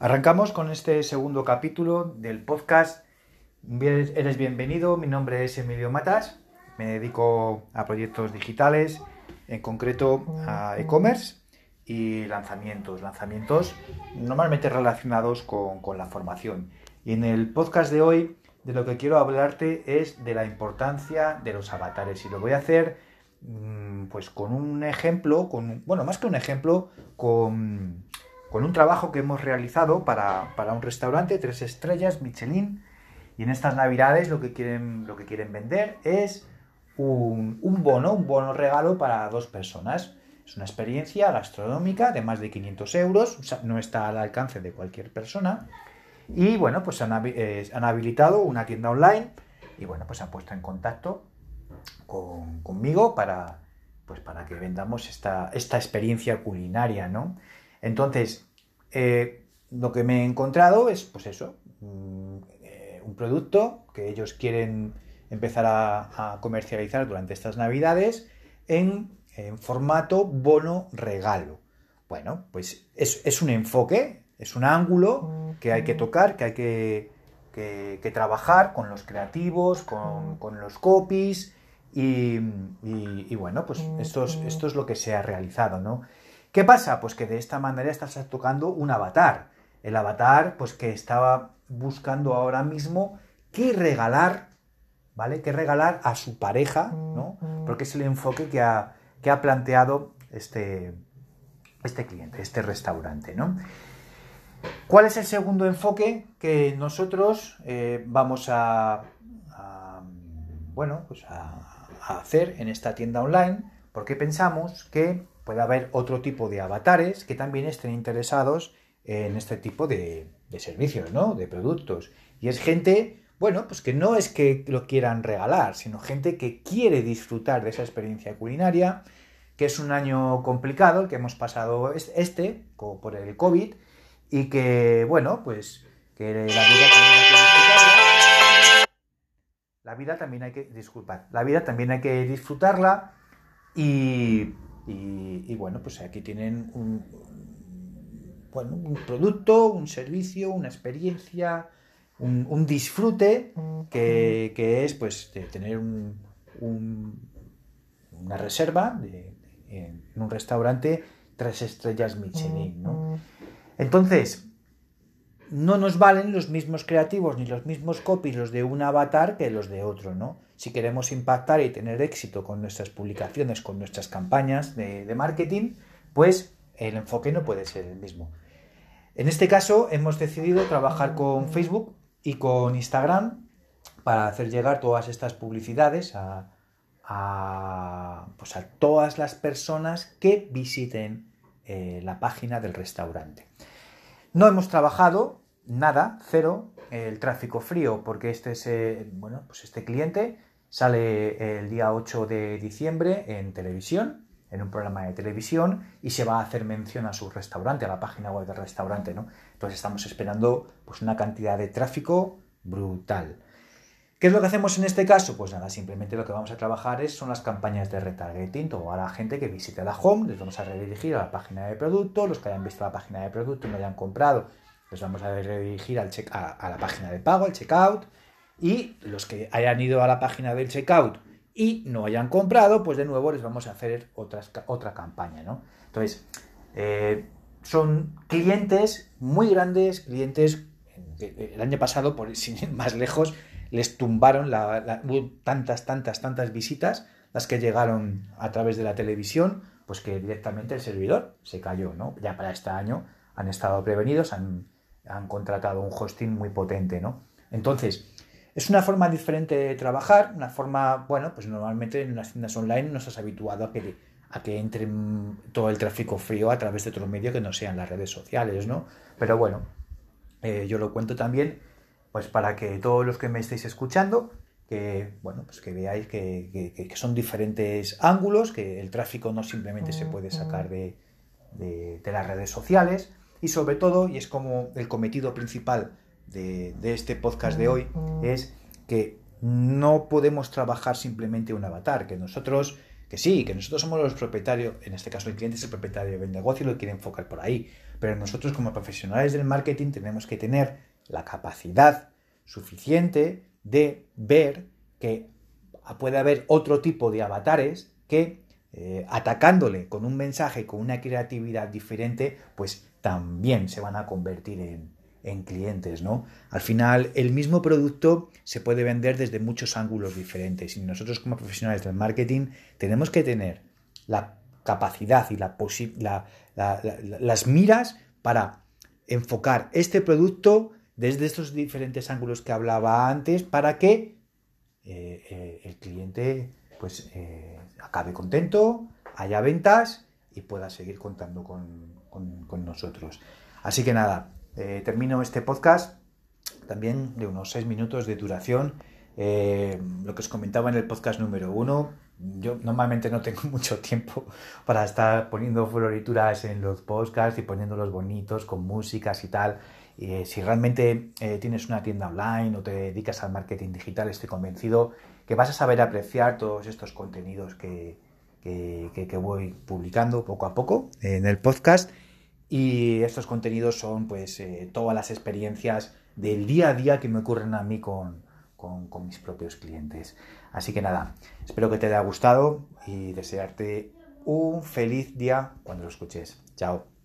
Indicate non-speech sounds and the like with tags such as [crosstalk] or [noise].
Arrancamos con este segundo capítulo del podcast. Eres bienvenido, mi nombre es Emilio Matas, me dedico a proyectos digitales, en concreto a e-commerce y lanzamientos, lanzamientos normalmente relacionados con, con la formación. Y en el podcast de hoy de lo que quiero hablarte es de la importancia de los avatares y lo voy a hacer mm, pues con un ejemplo, con, bueno, más que un ejemplo, con, un trabajo que hemos realizado para, un restaurante, tres estrellas, Michelin, y en estas navidades lo que quieren, lo que quieren vender es un, un bono, un bono regalo para dos personas. Es una experiencia gastronómica de más de 500 euros, no está al alcance de cualquier persona y bueno, pues eh, han, habilitado una tienda online y bueno, pues han puesto en contacto conmigo para, pues para que vendamos esta, esta experiencia culinaria, ¿no? Entonces, eh, lo que me he encontrado es, pues eso, un, eh, producto que ellos quieren empezar a, comercializar durante estas navidades en, formato bono regalo. Bueno, pues es, es un enfoque es un ángulo que hay que tocar, que hay que, trabajar con los creativos, con, los copies y, bueno, pues esto es, esto es lo que se ha realizado, ¿no? ¿Qué pasa? Pues que de esta manera estás tocando un avatar. El avatar, pues que estaba buscando ahora mismo qué regalar, ¿vale? Qué regalar a su pareja, ¿no? Porque es el enfoque que ha, que ha planteado este, este cliente, este restaurante, ¿no? ¿Cuál es el segundo enfoque que nosotros eh, vamos a, bueno, pues a, hacer en esta tienda online? Porque pensamos que puede haber otro tipo de avatares que también estén interesados en este tipo de, servicios, ¿no? De productos. Y es gente, bueno, pues que no es que lo quieran regalar, sino gente que quiere disfrutar de esa experiencia culinaria, que es un año complicado el que hemos pasado este, por el COVID, y que, bueno, pues que la vida también hay que disfrutarla. La vida también hay que, disculpar, la vida también hay que disfrutarla y, y, bueno, pues aquí tienen un, bueno, un producto, un servicio, una experiencia, un, disfrute que, que, es pues de tener un, una reserva en un restaurante tres estrellas Michelin, ¿no? Entonces, no nos valen los mismos creativos ni los mismos copies los de un avatar que los de otro, ¿no? Si queremos impactar y tener éxito con nuestras publicaciones, con nuestras campañas de, marketing, pues el enfoque no puede ser el mismo. En este caso hemos decidido trabajar con Facebook y con Instagram para hacer llegar todas estas publicidades a, pues a todas las personas que visiten eh, la página del restaurante. No hemos trabajado nada, cero, el tráfico frío, porque este, es, eh, bueno, pues este cliente sale el día 8 de diciembre en televisión, en un programa de televisión, y se va a hacer mención a su restaurante, a la página web del restaurante, ¿no? Entonces estamos esperando pues, una cantidad de tráfico brutal. ¿Qué es lo que hacemos en este caso? Pues nada, simplemente lo que vamos a trabajar es, son las campañas de retargeting o a la gente que visite la home, les vamos a redirigir a la página de producto, los que hayan visto la página de producto y no hayan comprado, les vamos a redirigir check, a, la página de pago, al checkout, y los que hayan ido a la página del checkout y no hayan comprado, pues de nuevo les vamos a hacer otras, otra campaña, ¿no? Entonces, eh, son clientes muy grandes, clientes, el año pasado, por [laughs] sin ir más lejos, les tumbaron tantas, tantas, tantas visitas, las que llegaron a través de la televisión, pues que directamente el servidor se cayó, ¿no? Ya para este año han estado prevenidos, han, contratado un hosting muy potente, ¿no? Entonces, es una forma diferente de trabajar, una forma, bueno, pues normalmente en las tiendas online no estás habituado a que, a que entre todo el tráfico frío a través de otro medio que no sean las redes sociales, ¿no? Pero bueno, eh, yo lo cuento también pues para que todos los que me estéis escuchando, que bueno, pues que veáis que, son diferentes ángulos, que el tráfico no simplemente se puede sacar de, las redes sociales y sobre todo, y es como el cometido principal de, este podcast de hoy, es que no podemos trabajar simplemente un avatar, que nosotros, que sí, que nosotros somos los propietarios, en este caso el cliente es el propietario del negocio y lo quiere enfocar por ahí, pero nosotros como profesionales del marketing tenemos que tener la capacidad suficiente de ver que puede haber otro tipo de avatares que eh, atacándole con un mensaje, con una creatividad diferente, pues también se van a convertir en, en clientes, ¿no? Al final, el mismo producto se puede vender desde muchos ángulos diferentes y nosotros como profesionales del marketing tenemos que tener la capacidad y la, las miras para enfocar este producto desde estos diferentes ángulos que hablaba antes para que eh, eh, el cliente pues eh, acabe contento, haya ventas y pueda seguir contando con, con nosotros. Así que nada, termino este podcast también de unos seis minutos de duración. lo que os comentaba en el podcast número uno, yo normalmente no tengo [laughs] mucho tiempo para estar poniendo florituras en los podcasts y poniéndolos bonitos con músicas y tal. Y, si realmente eh, tienes una tienda online o te dedicas al marketing digital, estoy convencido que vas a saber apreciar todos estos contenidos que, que, voy publicando poco a poco en el podcast. Y estos contenidos son pues eh, todas las experiencias del día a día que me ocurren a mí con, con, mis propios clientes. Así que nada, espero que te haya gustado y desearte un feliz día cuando lo escuches. Chao.